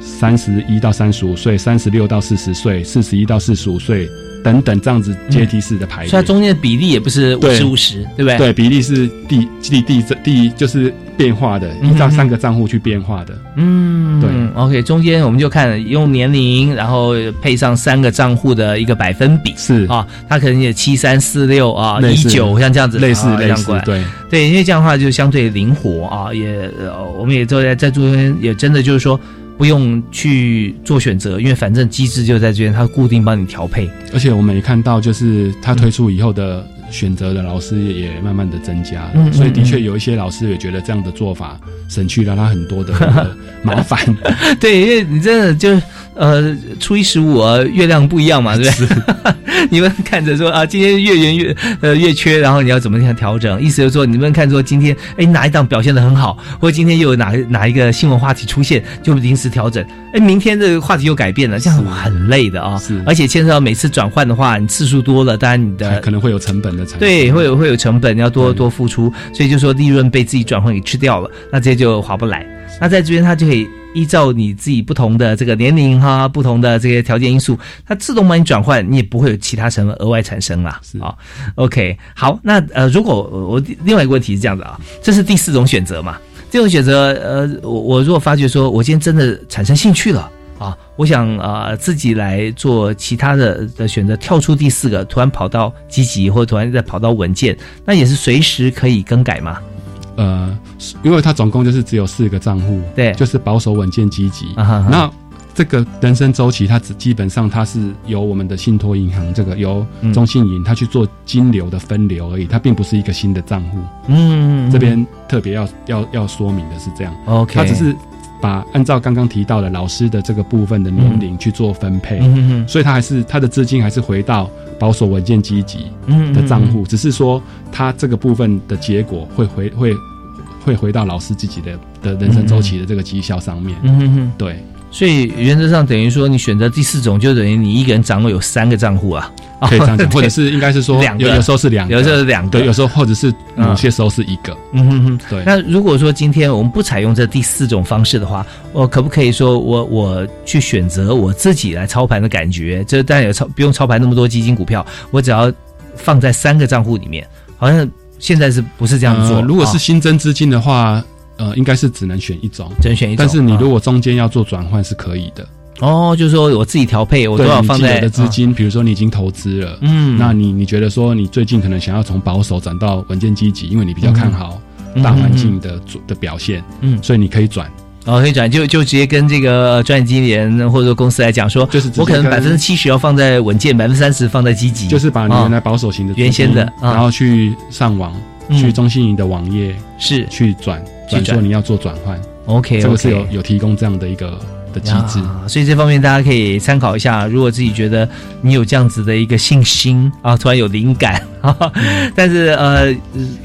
三十一到三十五岁，三十六到四十岁，四十一到四十五岁。等等，这样子阶梯式的排列，所以它中间的比例也不是五十五十，对不对？对，比例是第第第第就是变化的，依照三个账户去变化的。嗯，对。OK，中间我们就看用年龄，然后配上三个账户的一个百分比，是啊，它可能也七三四六啊，一九像这样子，类似类似，对对，因为这样的话就相对灵活啊，也我们也都在在中间也真的就是说。不用去做选择，因为反正机制就在这边，它固定帮你调配。而且我们也看到，就是它推出以后的选择的老师也慢慢的增加，嗯所以的确有一些老师也觉得这样的做法省去了他很多的 麻烦。对，因为你真的就。呃，初一十五啊，月亮不一样嘛，对不对？你们看着说啊，今天月圆月呃月缺，然后你要怎么样调整？意思就是说，你们看说今天哎哪一档表现的很好，或者今天又有哪哪一个新闻话题出现，就临时调整。哎，明天这个话题又改变了，这样很累的啊。是，而且牵涉到每次转换的话，你次数多了，当然你的可能会有成本对，会有会有成本，要多多付出，所以就说利润被自己转换给吃掉了，那这些就划不来。那在这边它就可以。依照你自己不同的这个年龄哈，不同的这些条件因素，它自动帮你转换，你也不会有其他成本额外产生啦。啊，OK，好，那呃，如果我另外一个问题是这样的啊，这是第四种选择嘛？这种选择，呃，我我如果发觉说我今天真的产生兴趣了啊，我想啊自己来做其他的的选择，跳出第四个，突然跑到积极，或者突然再跑到稳健，那也是随时可以更改嘛？呃，因为它总共就是只有四个账户，对，就是保守、稳健、积极。那这个人生周期，它只基本上它是由我们的信托银行这个由中信银它去做金流的分流而已，它并不是一个新的账户。嗯，这边特别要要要说明的是这样。OK，它只是把按照刚刚提到的老师的这个部分的年龄去做分配，嗯所以他还是他的资金还是回到保守稳健积极的账户，只是说他这个部分的结果会回会会回到老师自己的的人生周期的这个绩效上面。嗯对。所以原则上等于说，你选择第四种，就等于你一个人掌握有三个账户啊，可以这样讲，或者是应该是说，两个，有时候是两个，有时候是两个，对，有时候或者是某些时候是一个，嗯哼哼，对。那如果说今天我们不采用这第四种方式的话，我可不可以说我我去选择我自己来操盘的感觉？这当然也操不用操盘那么多基金股票，我只要放在三个账户里面，好像现在是不是这样做？如果是新增资金的话。呃，应该是只能选一种，只能选一种。但是你如果中间要做转换是可以的。哦，就是说我自己调配，我都要放在的资金，比如说你已经投资了，嗯，那你你觉得说你最近可能想要从保守转到稳健积极，因为你比较看好大环境的的表现，嗯，所以你可以转，哦，可以转，就就直接跟这个专业经理人或者说公司来讲说，就是我可能百分之七十要放在稳健，百分之三十放在积极，就是把你原来保守型的原先的，然后去上网，去中信营的网页是。去转。转说你要做转换，OK，这个是有有提供这样的一个的机制，啊所以这方面大家可以参考一下。如果自己觉得你有这样子的一个信心啊，突然有灵感，但是呃，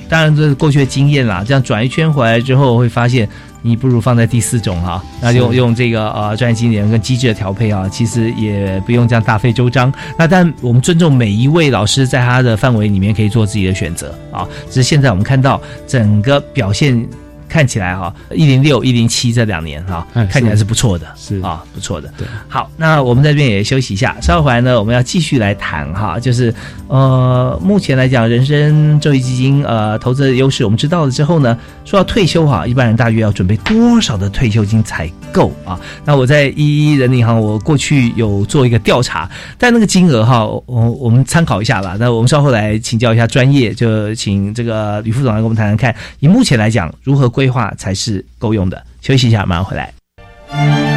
当然这是过去的经验啦。这样转一圈回来之后，会发现你不如放在第四种哈，那用用这个呃专业经理人跟机制的调配啊，其实也不用这样大费周章。那但我们尊重每一位老师在他的范围里面可以做自己的选择啊。只是现在我们看到整个表现。看起来哈，一零六、一零七这两年哈，看起来是不错的，是啊，不错的。对，好，那我们在这边也休息一下，稍后回来呢，我们要继续来谈哈，就是呃，目前来讲，人生周益基金呃投资的优势我们知道了之后呢，说要退休哈，一般人大约要准备多少的退休金才够啊？那我在一一人民银行，我过去有做一个调查，但那个金额哈，我我们参考一下吧。那我们稍后来请教一下专业，就请这个吕副总来跟我们谈谈看，以目前来讲如何。规划才是够用的。休息一下，马上回来。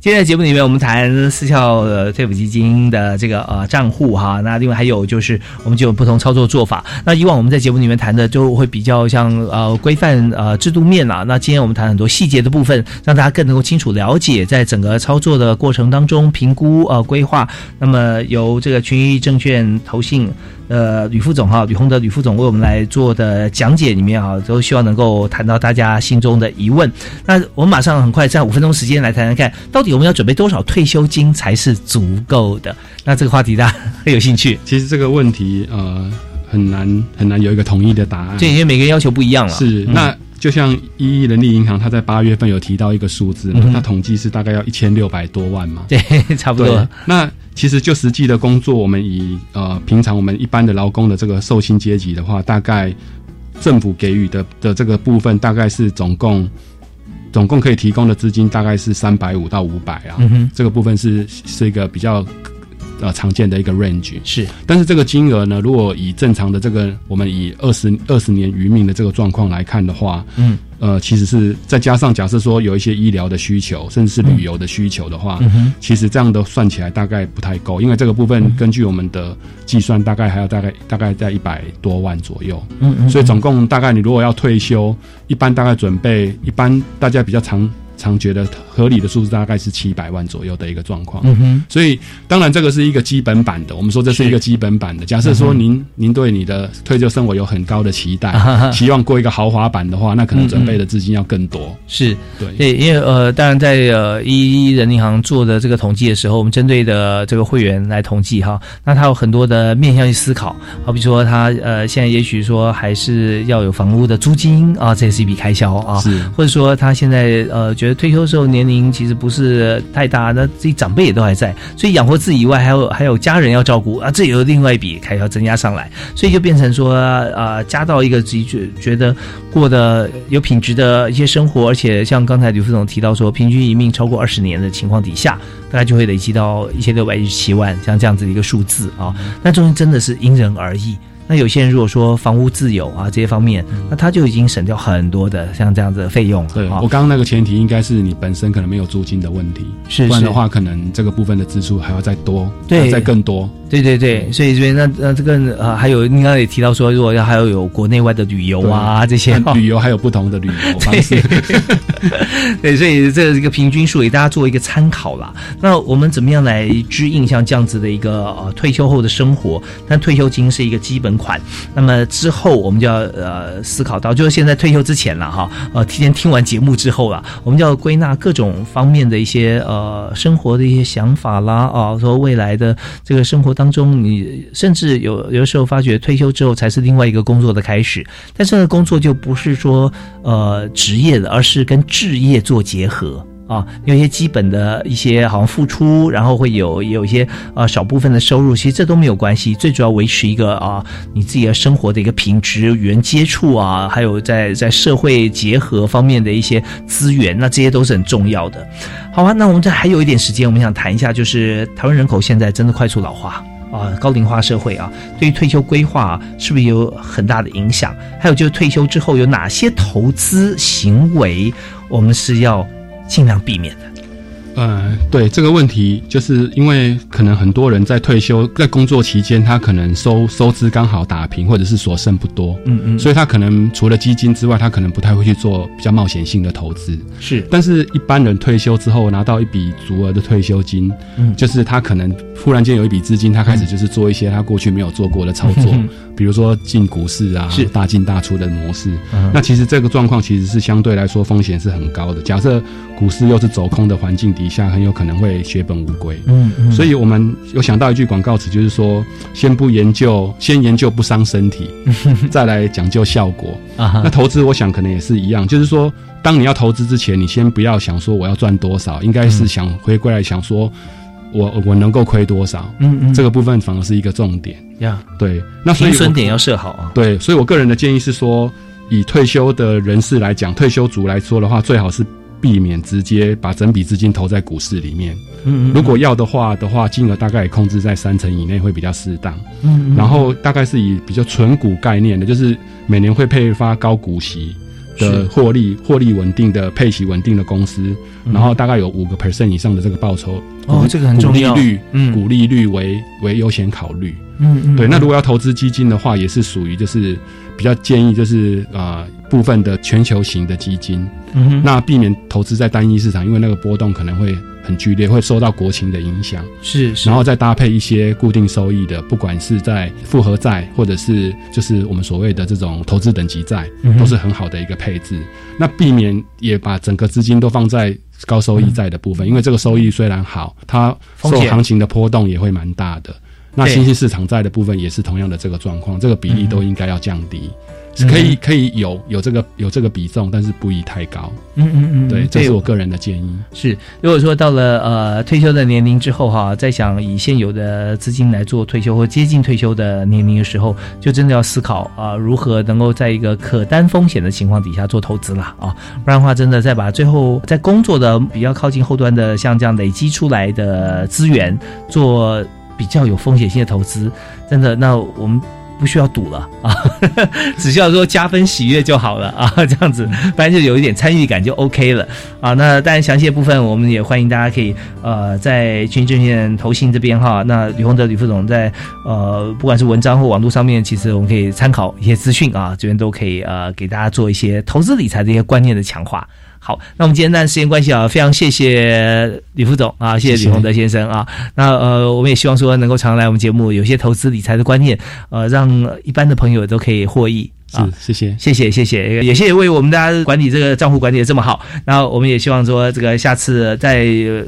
今天在节目里面，我们谈私校退抚基金的这个呃账户哈，那另外还有就是我们就有不同操作做法。那以往我们在节目里面谈的就会比较像呃规范呃制度面啊，那今天我们谈很多细节的部分，让大家更能够清楚了解在整个操作的过程当中评估呃规划。那么由这个群益证券投信。呃，吕副总哈，吕洪德吕副总为我们来做的讲解里面啊，都希望能够谈到大家心中的疑问。那我们马上很快在五分钟时间来谈谈看，到底我们要准备多少退休金才是足够的？那这个话题大家很 有兴趣。其实这个问题呃很难很难有一个统一的答案，这因为每个人要求不一样了。是，那就像一亿人力银行，他在八月份有提到一个数字，他统计是大概要一千六百多万嘛？对，差不多。那其实就实际的工作，我们以呃平常我们一般的劳工的这个受薪阶级的话，大概政府给予的的这个部分，大概是总共总共可以提供的资金大概是三百五到五百啊，这个部分是是一个比较呃常见的一个 range 是，但是这个金额呢，如果以正常的这个我们以二十二十年余命的这个状况来看的话，嗯。呃，其实是再加上假设说有一些医疗的需求，甚至是旅游的需求的话，其实这样的算起来大概不太够，因为这个部分根据我们的计算，大概还要大概大概在一百多万左右。嗯嗯，所以总共大概你如果要退休，一般大概准备一般大家比较常。常觉得合理的数字大概是七百万左右的一个状况，嗯哼，所以当然这个是一个基本版的。我们说这是一个基本版的。假设说您您对你的退休生活有很高的期待，希望过一个豪华版的话，那可能准备的资金要更多。是对，对，因为呃，当然在呃一一人银行做的这个统计的时候，我们针对的这个会员来统计哈，那他有很多的面向去思考，好比说他呃现在也许说还是要有房屋的租金啊，这也是一笔开销啊，是，或者说他现在呃觉得。退休时候年龄其实不是太大，那自己长辈也都还在，所以养活自己以外，还有还有家人要照顾啊，这也有另外一笔开销增加上来，所以就变成说啊，加到一个自己觉觉得过得有品质的一些生活，而且像刚才吕副总提到说，平均一命超过二十年的情况底下，大概就会累积到一千六百一十七万，像这样子的一个数字啊，那中间真的是因人而异。那有些人如果说房屋自有啊这些方面，那他就已经省掉很多的像这样子的费用。对我刚刚那个前提应该是你本身可能没有租金的问题，是不然的话可能这个部分的支出还要再多，对，再更多。对对对，所以所以那那这个呃还有你刚才也提到说，如果要还要有国内外的旅游啊这些，旅游还有不同的旅游方式。对，所以这一个平均数给大家做一个参考啦。那我们怎么样来支应像这样子的一个呃退休后的生活？但退休金是一个基本款，那么之后我们就要呃思考到，就是现在退休之前了哈，呃提前听完节目之后了，我们就要归纳各种方面的一些呃生活的一些想法啦啊，说未来的这个生活当中，你甚至有有时候发觉退休之后才是另外一个工作的开始，但是呢工作就不是说呃职业的，而是跟置业做结合。啊，有一些基本的一些好像付出，然后会有有一些呃少部分的收入，其实这都没有关系。最主要维持一个啊你自己的生活的一个品质、与人接触啊，还有在在社会结合方面的一些资源，那这些都是很重要的。好啊，那我们这还有一点时间，我们想谈一下，就是台湾人口现在真的快速老化啊，高龄化社会啊，对于退休规划是不是有很大的影响？还有就是退休之后有哪些投资行为，我们是要。尽量避免的。呃，对这个问题，就是因为可能很多人在退休在工作期间，他可能收收支刚好打平，或者是所剩不多，嗯嗯，所以他可能除了基金之外，他可能不太会去做比较冒险性的投资。是，但是一般人退休之后拿到一笔足额的退休金，嗯，就是他可能忽然间有一笔资金，他开始就是做一些他过去没有做过的操作，比如说进股市啊，是大进大出的模式。那其实这个状况其实是相对来说风险是很高的。假设股市又是走空的环境底下，很有可能会血本无归。嗯嗯，所以我们有想到一句广告词，就是说，先不研究，先研究不伤身体，再来讲究效果。啊，那投资我想可能也是一样，就是说，当你要投资之前，你先不要想说我要赚多少，应该是想回归来想说，我我能够亏多少。嗯嗯，这个部分反而是一个重点。呀，对，那所以损点要设好啊。对，所以我个人的建议是说，以退休的人士来讲，退休族来说的话，最好是。避免直接把整笔资金投在股市里面。嗯，如果要的话的话，金额大概控制在三成以内会比较适当。嗯，然后大概是以比较纯股概念的，就是每年会配发高股息的获利，获利稳定的配息稳定的公司，然后大概有五个 percent 以上的这个报酬。哦，这个很重要。股利率，嗯，股利率为为优先考虑。嗯嗯，对。那如果要投资基金的话，也是属于就是比较建议就是啊。部分的全球型的基金，嗯，那避免投资在单一市场，因为那个波动可能会很剧烈，会受到国情的影响。是，然后再搭配一些固定收益的，不管是在复合债，或者是就是我们所谓的这种投资等级债，都是很好的一个配置。那避免也把整个资金都放在高收益债的部分，因为这个收益虽然好，它受行情的波动也会蛮大的。那新兴市场债的部分也是同样的这个状况，这个比例都应该要降低。可以可以有有这个有这个比重，但是不宜太高。嗯嗯嗯，对，这是我个人的建议。是，如果说到了呃退休的年龄之后哈，再想以现有的资金来做退休或接近退休的年龄的时候，就真的要思考啊，如何能够在一个可担风险的情况底下做投资了啊，不然的话，真的再把最后在工作的比较靠近后端的像这样累积出来的资源做比较有风险性的投资，真的那我们。不需要赌了 啊，只需要说加分喜悦就好了啊，这样子，反正就有一点参与感就 OK 了啊。那当然详细的部分，我们也欢迎大家可以呃在群证券投信这边哈。那吕洪德吕副总在呃不管是文章或网络上面，其实我们可以参考一些资讯啊，这边都可以呃给大家做一些投资理财的一些观念的强化。好，那我们今天呢时间关系啊，非常谢谢李副总啊，谢谢李洪德先生啊。那呃，我们也希望说能够常来我们节目，有些投资理财的观念，呃，让一般的朋友都可以获益啊。谢谢，谢谢，谢谢，也谢谢为我们大家管理这个账户管理的这么好。然后我们也希望说，这个下次在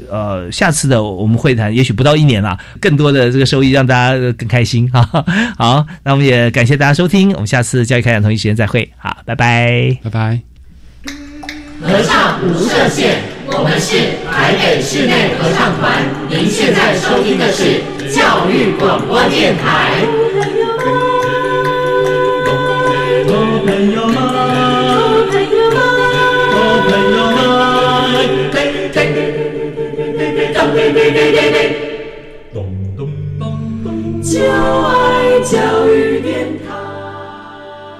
呃下次的我们会谈，也许不到一年了，更多的这个收益让大家更开心哈。好，那我们也感谢大家收听，我们下次教育开讲同一时间再会，好，拜拜，拜拜。合唱无设限我们是台北室内合唱团您现在收听的是教育广播电台。